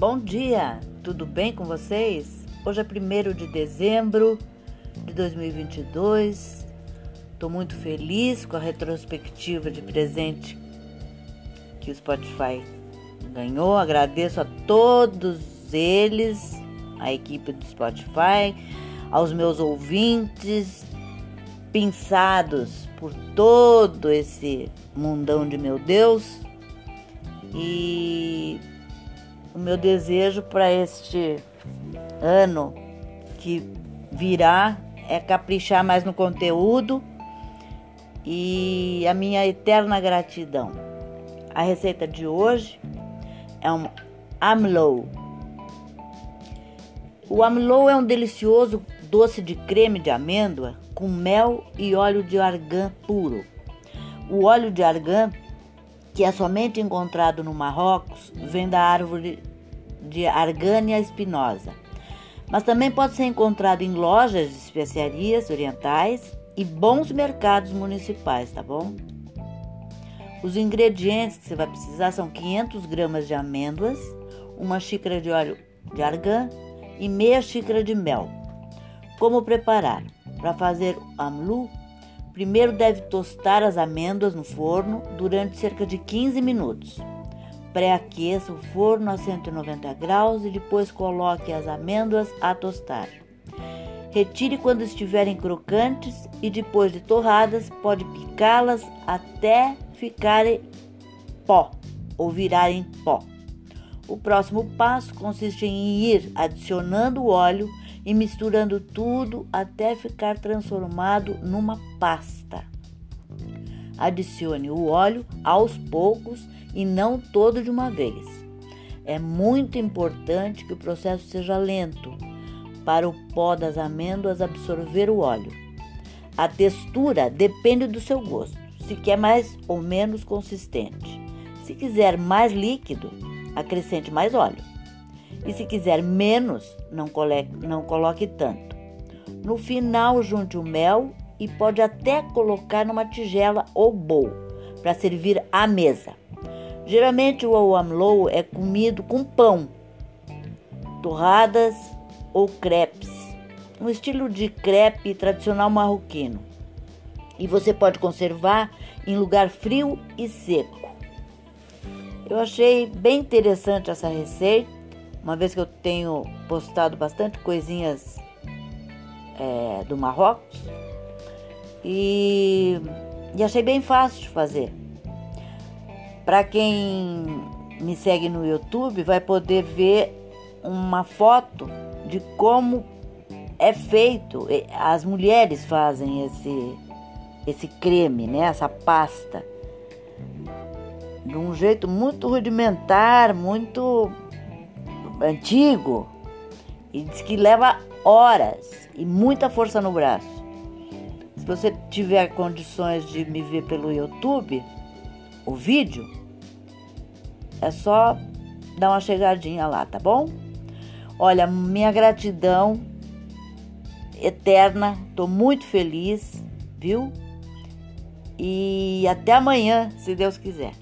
Bom dia, tudo bem com vocês? Hoje é 1 de dezembro de 2022. Estou muito feliz com a retrospectiva de presente que o Spotify ganhou. Agradeço a todos eles, a equipe do Spotify, aos meus ouvintes, pinçados por todo esse mundão de meu Deus. E o meu desejo para este ano que virá é caprichar mais no conteúdo e a minha eterna gratidão. A receita de hoje é um amlow. O amlow é um delicioso doce de creme de amêndoa com mel e óleo de argan puro. O óleo de argan que é somente encontrado no Marrocos, vem da árvore de Argânia espinosa, mas também pode ser encontrado em lojas de especiarias orientais e bons mercados municipais, tá bom? Os ingredientes que você vai precisar são 500 gramas de amêndoas, uma xícara de óleo de argan e meia xícara de mel. Como preparar? Para fazer amlu, Primeiro deve tostar as amêndoas no forno durante cerca de 15 minutos. Pré-aqueça o forno a 190 graus e depois coloque as amêndoas a tostar. Retire quando estiverem crocantes e depois de torradas pode picá-las até ficarem pó ou virarem pó. O próximo passo consiste em ir adicionando o óleo e misturando tudo até ficar transformado numa pasta. Adicione o óleo aos poucos e não todo de uma vez. É muito importante que o processo seja lento para o pó das amêndoas absorver o óleo. A textura depende do seu gosto, se quer mais ou menos consistente. Se quiser mais líquido, acrescente mais óleo. E se quiser menos, não coloque, não coloque tanto. No final, junte o mel e pode até colocar numa tigela ou bowl para servir à mesa. Geralmente o amlow é comido com pão, torradas ou crepes, um estilo de crepe tradicional marroquino. E você pode conservar em lugar frio e seco. Eu achei bem interessante essa receita uma vez que eu tenho postado bastante coisinhas é, do Marrocos e, e achei bem fácil de fazer. Para quem me segue no YouTube, vai poder ver uma foto de como é feito. As mulheres fazem esse, esse creme, né? essa pasta, de um jeito muito rudimentar, muito antigo e diz que leva horas e muita força no braço. Se você tiver condições de me ver pelo YouTube, o vídeo, é só dar uma chegadinha lá, tá bom? Olha, minha gratidão eterna, tô muito feliz, viu? E até amanhã, se Deus quiser.